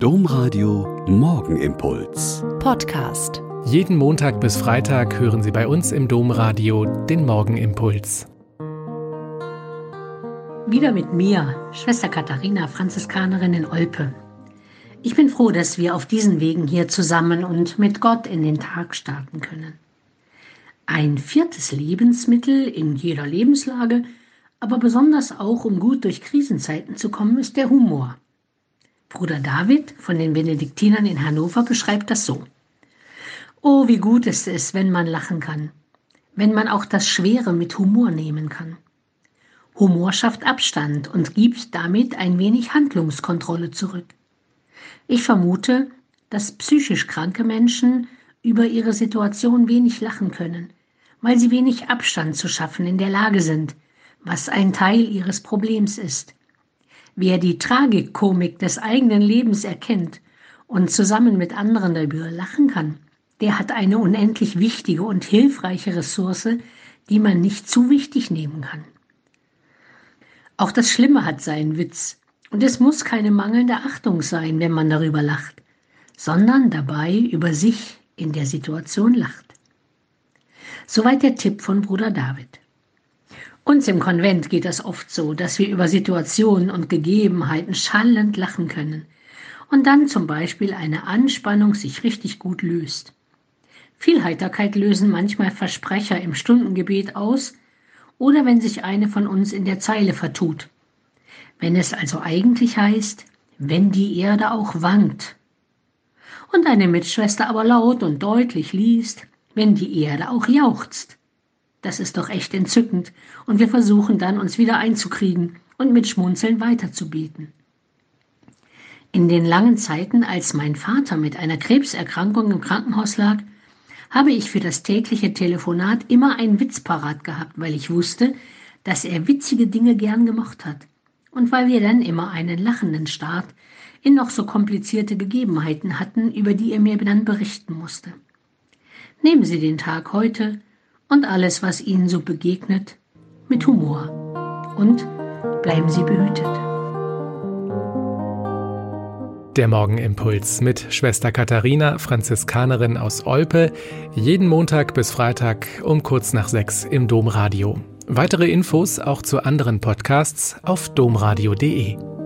Domradio Morgenimpuls. Podcast. Jeden Montag bis Freitag hören Sie bei uns im Domradio den Morgenimpuls. Wieder mit mir, Schwester Katharina, Franziskanerin in Olpe. Ich bin froh, dass wir auf diesen Wegen hier zusammen und mit Gott in den Tag starten können. Ein viertes Lebensmittel in jeder Lebenslage, aber besonders auch, um gut durch Krisenzeiten zu kommen, ist der Humor. Bruder David von den Benediktinern in Hannover beschreibt das so. Oh, wie gut es ist, wenn man lachen kann, wenn man auch das Schwere mit Humor nehmen kann. Humor schafft Abstand und gibt damit ein wenig Handlungskontrolle zurück. Ich vermute, dass psychisch kranke Menschen über ihre Situation wenig lachen können, weil sie wenig Abstand zu schaffen in der Lage sind, was ein Teil ihres Problems ist. Wer die Tragikkomik des eigenen Lebens erkennt und zusammen mit anderen darüber lachen kann, der hat eine unendlich wichtige und hilfreiche Ressource, die man nicht zu wichtig nehmen kann. Auch das Schlimme hat seinen Witz, und es muss keine mangelnde Achtung sein, wenn man darüber lacht, sondern dabei über sich in der Situation lacht. Soweit der Tipp von Bruder David. Uns im Konvent geht es oft so, dass wir über Situationen und Gegebenheiten schallend lachen können und dann zum Beispiel eine Anspannung sich richtig gut löst. Viel Heiterkeit lösen manchmal Versprecher im Stundengebet aus oder wenn sich eine von uns in der Zeile vertut. Wenn es also eigentlich heißt, wenn die Erde auch wankt. Und eine Mitschwester aber laut und deutlich liest, wenn die Erde auch jauchzt. Das ist doch echt entzückend. Und wir versuchen dann, uns wieder einzukriegen und mit Schmunzeln weiterzubeten. In den langen Zeiten, als mein Vater mit einer Krebserkrankung im Krankenhaus lag, habe ich für das tägliche Telefonat immer einen Witz parat gehabt, weil ich wusste, dass er witzige Dinge gern gemocht hat. Und weil wir dann immer einen lachenden Start in noch so komplizierte Gegebenheiten hatten, über die er mir dann berichten musste. Nehmen Sie den Tag heute und alles, was Ihnen so begegnet, mit Humor. Und bleiben Sie behütet. Der Morgenimpuls mit Schwester Katharina, Franziskanerin aus Olpe, jeden Montag bis Freitag um kurz nach sechs im Domradio. Weitere Infos auch zu anderen Podcasts auf domradio.de.